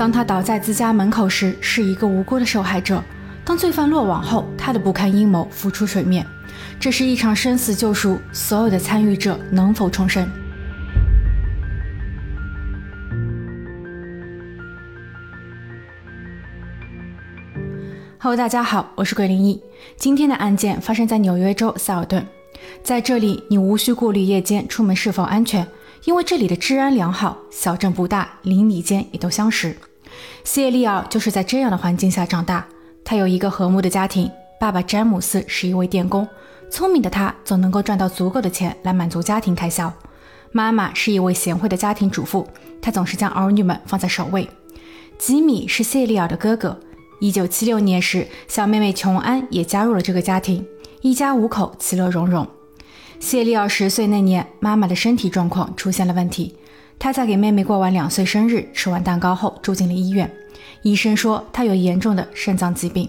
当他倒在自家门口时，是一个无辜的受害者；当罪犯落网后，他的不堪阴谋浮出水面。这是一场生死救赎，所有的参与者能否重生？Hello，大家好，我是桂林一。今天的案件发生在纽约州塞尔顿，在这里你无需顾虑夜间出门是否安全，因为这里的治安良好，小镇不大，邻里间也都相识。谢利尔就是在这样的环境下长大。他有一个和睦的家庭，爸爸詹姆斯是一位电工，聪明的他总能够赚到足够的钱来满足家庭开销。妈妈是一位贤惠的家庭主妇，她总是将儿女们放在首位。吉米是谢利尔的哥哥。一九七六年时，小妹妹琼安也加入了这个家庭，一家五口其乐融融。谢利尔十岁那年，妈妈的身体状况出现了问题。她在给妹妹过完两岁生日，吃完蛋糕后住进了医院。医生说她有严重的肾脏疾病。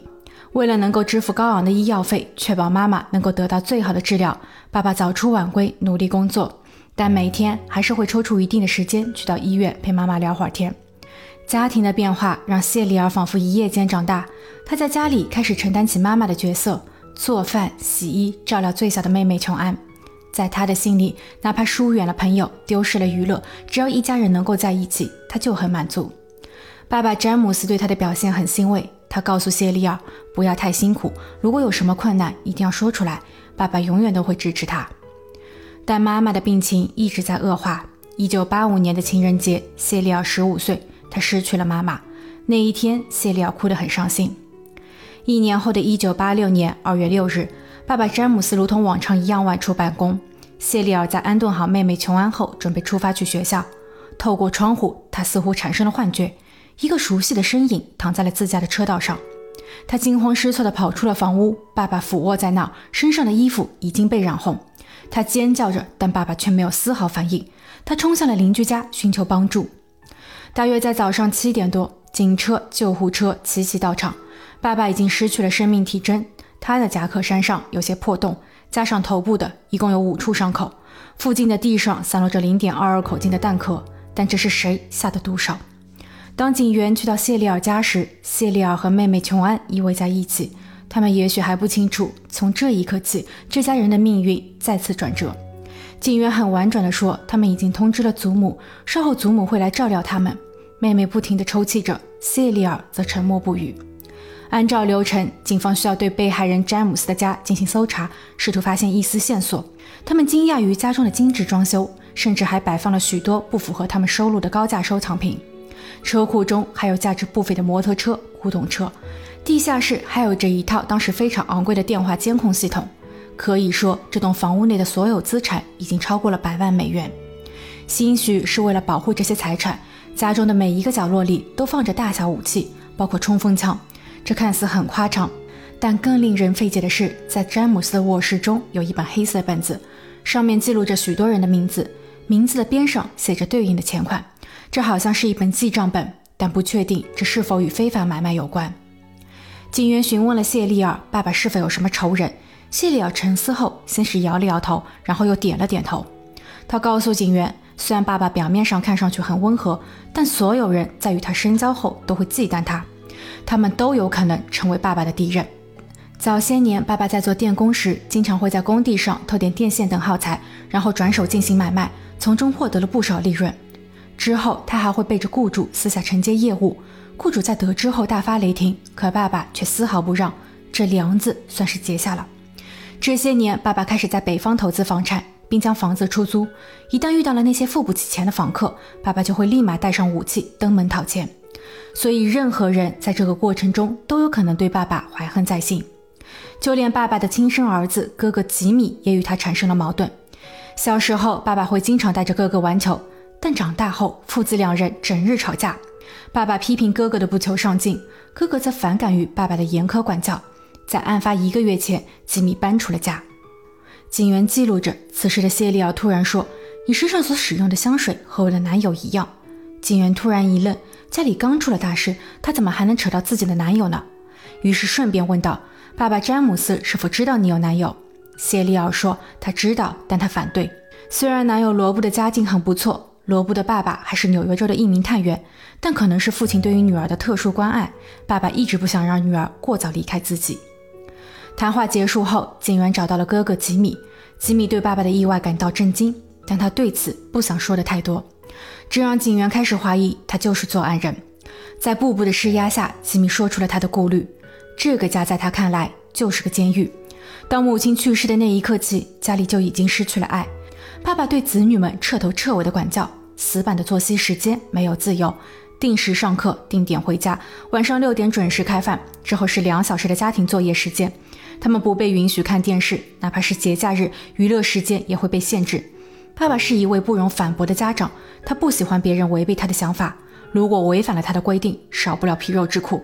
为了能够支付高昂的医药费，确保妈妈能够得到最好的治疗，爸爸早出晚归，努力工作，但每天还是会抽出一定的时间去到医院陪妈妈聊会儿天。家庭的变化让谢丽尔仿佛一夜间长大。她在家里开始承担起妈妈的角色，做饭、洗衣，照料最小的妹妹琼安。在他的心里，哪怕疏远了朋友，丢失了娱乐，只要一家人能够在一起，他就很满足。爸爸詹姆斯对他的表现很欣慰，他告诉谢利尔不要太辛苦，如果有什么困难，一定要说出来，爸爸永远都会支持他。但妈妈的病情一直在恶化。一九八五年的情人节，谢利尔十五岁，他失去了妈妈。那一天，谢利尔哭得很伤心。一年后的一九八六年二月六日。爸爸詹姆斯如同往常一样外出办公。谢利尔在安顿好妹妹琼安后，准备出发去学校。透过窗户，他似乎产生了幻觉，一个熟悉的身影躺在了自家的车道上。他惊慌失措地跑出了房屋。爸爸俯卧在那儿，身上的衣服已经被染红。他尖叫着，但爸爸却没有丝毫反应。他冲向了邻居家寻求帮助。大约在早上七点多，警车、救护车齐齐到场。爸爸已经失去了生命体征。他的夹克衫上有些破洞，加上头部的，一共有五处伤口。附近的地上散落着零点二二口径的弹壳，但这是谁下的毒手？当警员去到谢利尔家时，谢利尔和妹妹琼安依偎在一起。他们也许还不清楚，从这一刻起，这家人的命运再次转折。警员很婉转地说：“他们已经通知了祖母，稍后祖母会来照料他们。”妹妹不停地抽泣着，谢利尔则沉默不语。按照流程，警方需要对被害人詹姆斯的家进行搜查，试图发现一丝线索。他们惊讶于家中的精致装修，甚至还摆放了许多不符合他们收入的高价收藏品。车库中还有价值不菲的摩托车、古董车。地下室还有着一套当时非常昂贵的电话监控系统。可以说，这栋房屋内的所有资产已经超过了百万美元。兴许是为了保护这些财产，家中的每一个角落里都放着大小武器，包括冲锋枪。这看似很夸张，但更令人费解的是，在詹姆斯的卧室中有一本黑色本子，上面记录着许多人的名字，名字的边上写着对应的钱款。这好像是一本记账本，但不确定这是否与非法买卖有关。警员询问了谢利尔爸爸是否有什么仇人，谢利尔沉思后，先是摇了摇头，然后又点了点头。他告诉警员，虽然爸爸表面上看上去很温和，但所有人在与他深交后都会忌惮他。他们都有可能成为爸爸的敌人。早些年，爸爸在做电工时，经常会在工地上偷点电线等耗材，然后转手进行买卖，从中获得了不少利润。之后，他还会背着雇主私下承接业务，雇主在得知后大发雷霆，可爸爸却丝毫不让，这梁子算是结下了。这些年，爸爸开始在北方投资房产，并将房子出租。一旦遇到了那些付不起钱的房客，爸爸就会立马带上武器登门讨钱。所以，任何人在这个过程中都有可能对爸爸怀恨在心，就连爸爸的亲生儿子哥哥吉米也与他产生了矛盾。小时候，爸爸会经常带着哥哥玩球，但长大后，父子两人整日吵架。爸爸批评哥哥的不求上进，哥哥则反感于爸爸的严苛管教。在案发一个月前，吉米搬出了家。警员记录着此时的谢利尔突然说：“你身上所使用的香水和我的男友一样。”警员突然一愣。家里刚出了大事，她怎么还能扯到自己的男友呢？于是顺便问道：“爸爸詹姆斯是否知道你有男友？”谢利尔说：“他知道，但他反对。虽然男友罗布的家境很不错，罗布的爸爸还是纽约州的一名探员，但可能是父亲对于女儿的特殊关爱，爸爸一直不想让女儿过早离开自己。谈话结束后，警员找到了哥哥吉米。吉米对爸爸的意外感到震惊，但他对此不想说的太多，这让警员开始怀疑他就是作案人。在步步的施压下，吉米说出了他的顾虑：这个家在他看来就是个监狱。当母亲去世的那一刻起，家里就已经失去了爱。爸爸对子女们彻头彻尾的管教，死板的作息时间，没有自由，定时上课，定点回家，晚上六点准时开饭，之后是两小时的家庭作业时间。他们不被允许看电视，哪怕是节假日，娱乐时间也会被限制。爸爸是一位不容反驳的家长，他不喜欢别人违背他的想法。如果违反了他的规定，少不了皮肉之苦。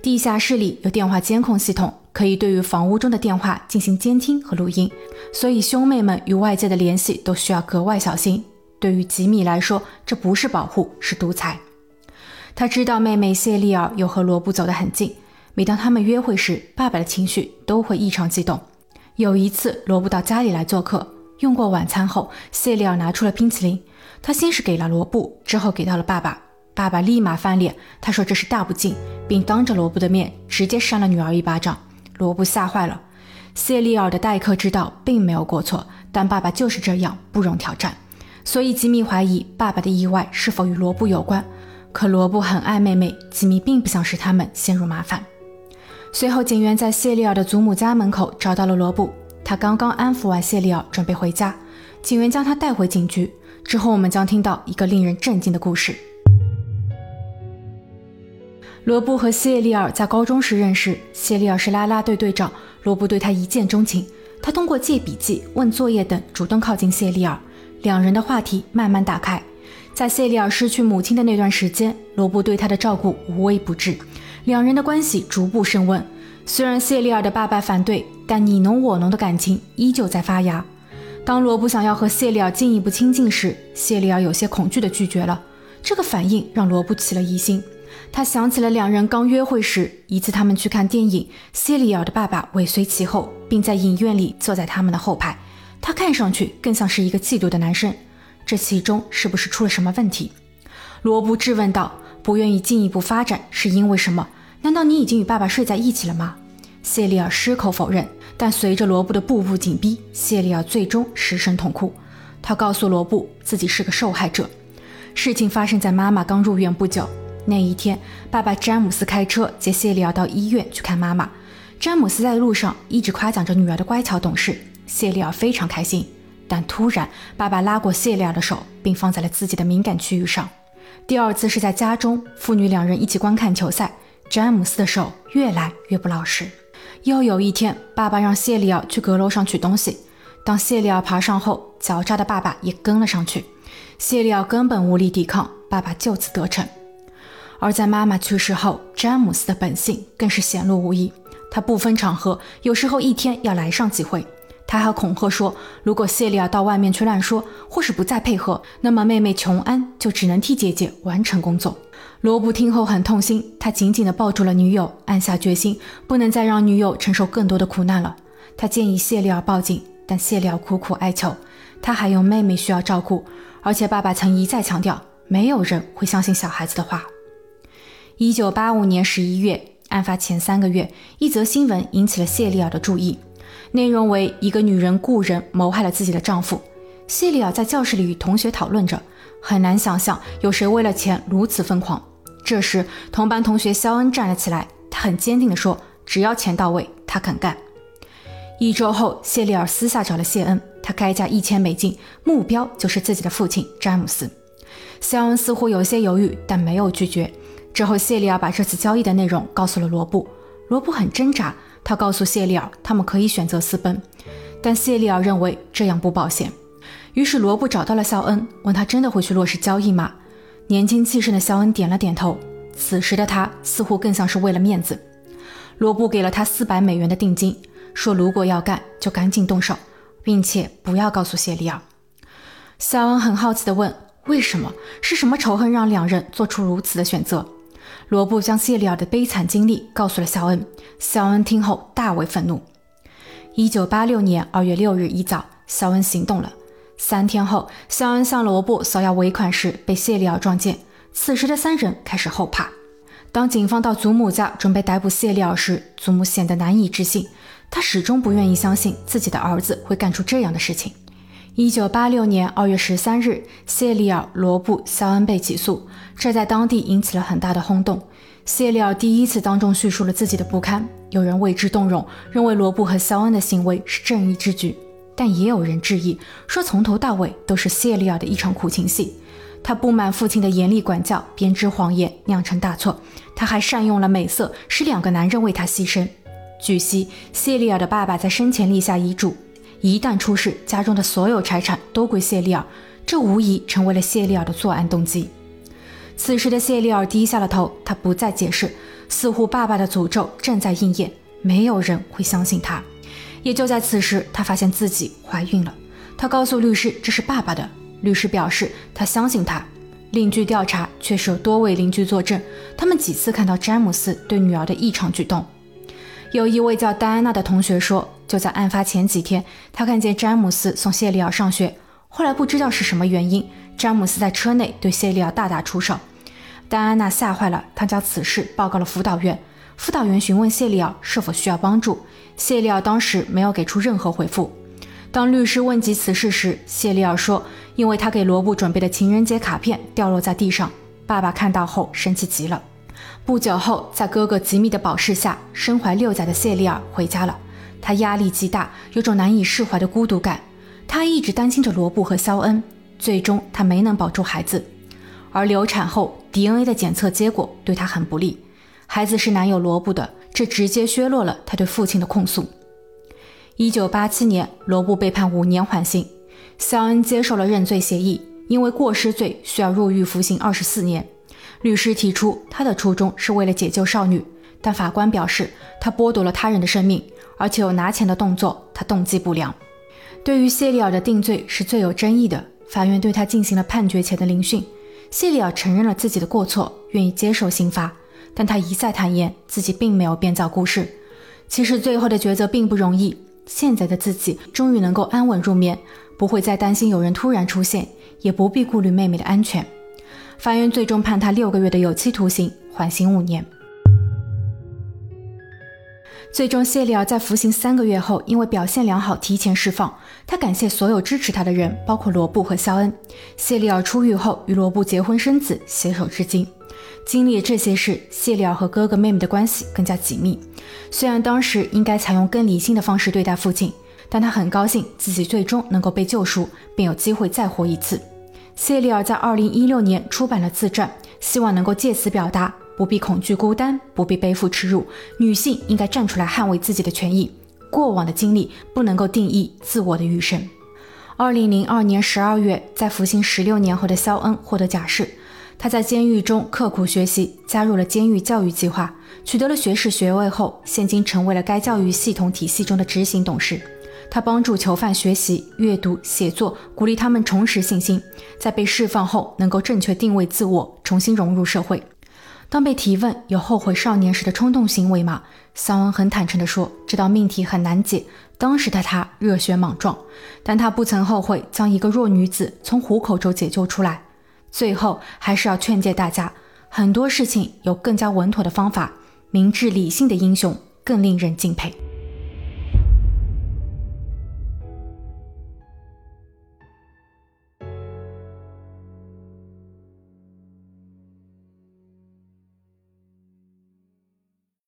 地下室里有电话监控系统，可以对于房屋中的电话进行监听和录音，所以兄妹们与外界的联系都需要格外小心。对于吉米来说，这不是保护，是独裁。他知道妹妹谢丽尔又和罗布走得很近。每当他们约会时，爸爸的情绪都会异常激动。有一次，罗布到家里来做客，用过晚餐后，谢利尔拿出了冰淇淋。他先是给了罗布，之后给到了爸爸。爸爸立马翻脸，他说这是大不敬，并当着罗布的面直接扇了女儿一巴掌。罗布吓坏了。谢利尔的待客之道并没有过错，但爸爸就是这样不容挑战。所以吉米怀疑爸爸的意外是否与罗布有关。可罗布很爱妹妹，吉米并不想使他们陷入麻烦。随后，警员在谢利尔的祖母家门口找到了罗布。他刚刚安抚完谢利尔，准备回家。警员将他带回警局。之后，我们将听到一个令人震惊的故事。罗布和谢利尔在高中时认识，谢利尔是啦啦队队长，罗布对他一见钟情。他通过借笔记、问作业等，主动靠近谢利尔，两人的话题慢慢打开。在谢利尔失去母亲的那段时间，罗布对他的照顾无微不至。两人的关系逐步升温，虽然谢利尔的爸爸反对，但你侬我侬的感情依旧在发芽。当罗布想要和谢利尔进一步亲近时，谢利尔有些恐惧地拒绝了。这个反应让罗布起了疑心，他想起了两人刚约会时，一次他们去看电影，谢利尔的爸爸尾随其后，并在影院里坐在他们的后排，他看上去更像是一个嫉妒的男生。这其中是不是出了什么问题？罗布质问道。不愿意进一步发展是因为什么？难道你已经与爸爸睡在一起了吗？谢利尔矢口否认。但随着罗布的步步紧逼，谢利尔最终失声痛哭。他告诉罗布自己是个受害者。事情发生在妈妈刚入院不久。那一天，爸爸詹姆斯开车接谢利尔到医院去看妈妈。詹姆斯在路上一直夸奖着女儿的乖巧懂事，谢利尔非常开心。但突然，爸爸拉过谢利尔的手，并放在了自己的敏感区域上。第二次是在家中，父女两人一起观看球赛。詹姆斯的手越来越不老实。又有一天，爸爸让谢利尔去阁楼上取东西。当谢利尔爬上后，狡诈的爸爸也跟了上去。谢利尔根本无力抵抗，爸爸就此得逞。而在妈妈去世后，詹姆斯的本性更是显露无遗。他不分场合，有时候一天要来上几回。他还恐吓说，如果谢利尔到外面去乱说，或是不再配合，那么妹妹琼安就只能替姐姐完成工作。罗布听后很痛心，他紧紧地抱住了女友，暗下决心，不能再让女友承受更多的苦难了。他建议谢利尔报警，但谢利尔苦苦哀求，他还有妹妹需要照顾，而且爸爸曾一再强调，没有人会相信小孩子的话。一九八五年十一月，案发前三个月，一则新闻引起了谢利尔的注意。内容为一个女人雇人谋害了自己的丈夫。谢利尔在教室里与同学讨论着，很难想象有谁为了钱如此疯狂。这时，同班同学肖恩站了起来，他很坚定地说：“只要钱到位，他肯干。”一周后，谢利尔私下找了谢恩，他开价一千美金，目标就是自己的父亲詹姆斯。肖恩似乎有些犹豫，但没有拒绝。之后，谢利尔把这次交易的内容告诉了罗布，罗布很挣扎。他告诉谢利尔，他们可以选择私奔，但谢利尔认为这样不保险。于是罗布找到了肖恩，问他真的会去落实交易吗？年轻气盛的肖恩点了点头。此时的他似乎更像是为了面子。罗布给了他四百美元的定金，说如果要干就赶紧动手，并且不要告诉谢利尔。肖恩很好奇地问：为什么？是什么仇恨让两人做出如此的选择？罗布将谢利尔的悲惨经历告诉了肖恩，肖恩听后大为愤怒。一九八六年二月六日一早，肖恩行动了。三天后，肖恩向罗布索要尾款时被谢利尔撞见。此时的三人开始后怕。当警方到祖母家准备逮捕谢利尔时，祖母显得难以置信，她始终不愿意相信自己的儿子会干出这样的事情。一九八六年二月十三日，谢利尔、罗布、肖恩被起诉，这在当地引起了很大的轰动。谢利尔第一次当众叙述了自己的不堪，有人为之动容，认为罗布和肖恩的行为是正义之举。但也有人质疑，说从头到尾都是谢利尔的一场苦情戏。他不满父亲的严厉管教，编织谎言，酿成大错。他还善用了美色，使两个男人为他牺牲。据悉，谢利尔的爸爸在生前立下遗嘱，一旦出事，家中的所有财产都归谢利尔。这无疑成为了谢利尔的作案动机。此时的谢利尔低下了头，他不再解释，似乎爸爸的诅咒正在应验。没有人会相信他。也就在此时，她发现自己怀孕了。她告诉律师这是爸爸的。律师表示他相信她。另据调查，确实有多位邻居作证，他们几次看到詹姆斯对女儿的异常举动。有一位叫戴安娜的同学说，就在案发前几天，他看见詹姆斯送谢利尔上学。后来不知道是什么原因，詹姆斯在车内对谢利尔大打出手。戴安娜吓坏了，她将此事报告了辅导员。辅导员询问谢利奥是否需要帮助。谢利奥当时没有给出任何回复。当律师问及此事时，谢利奥说：“因为他给罗布准备的情人节卡片掉落在地上，爸爸看到后生气极了。”不久后，在哥哥吉米的保释下，身怀六甲的谢利尔回家了。他压力极大，有种难以释怀的孤独感。他一直担心着罗布和肖恩，最终他没能保住孩子。而流产后，DNA 的检测结果对他很不利，孩子是男友罗布的。这直接削弱了他对父亲的控诉。一九八七年，罗布被判五年缓刑，肖恩接受了认罪协议，因为过失罪需要入狱服刑二十四年。律师提出他的初衷是为了解救少女，但法官表示他剥夺了他人的生命，而且有拿钱的动作，他动机不良。对于谢利尔的定罪是最有争议的，法院对他进行了判决前的聆讯。谢利尔承认了自己的过错，愿意接受刑罚。但他一再坦言自己并没有编造故事。其实最后的抉择并不容易。现在的自己终于能够安稳入眠，不会再担心有人突然出现，也不必顾虑妹妹的安全。法院最终判他六个月的有期徒刑，缓刑五年。最终，谢利尔在服刑三个月后，因为表现良好提前释放。他感谢所有支持他的人，包括罗布和肖恩。谢利尔出狱后与罗布结婚生子，携手至今。经历了这些事，谢利尔和哥哥妹妹的关系更加紧密。虽然当时应该采用更理性的方式对待父亲，但他很高兴自己最终能够被救赎，并有机会再活一次。谢利尔在2016年出版了自传，希望能够借此表达不必恐惧孤单，不必背负耻辱，女性应该站出来捍卫自己的权益。过往的经历不能够定义自我的余生。2002年12月，在服刑16年后的肖恩获得假释。他在监狱中刻苦学习，加入了监狱教育计划，取得了学士学位后，现今成为了该教育系统体系中的执行董事。他帮助囚犯学习、阅读、写作，鼓励他们重拾信心，在被释放后能够正确定位自我，重新融入社会。当被提问有后悔少年时的冲动行为吗？桑恩很坦诚地说：“这道命题很难解。当时的他热血莽撞，但他不曾后悔将一个弱女子从虎口中解救出来。”最后还是要劝诫大家，很多事情有更加稳妥的方法，明智理性的英雄更令人敬佩。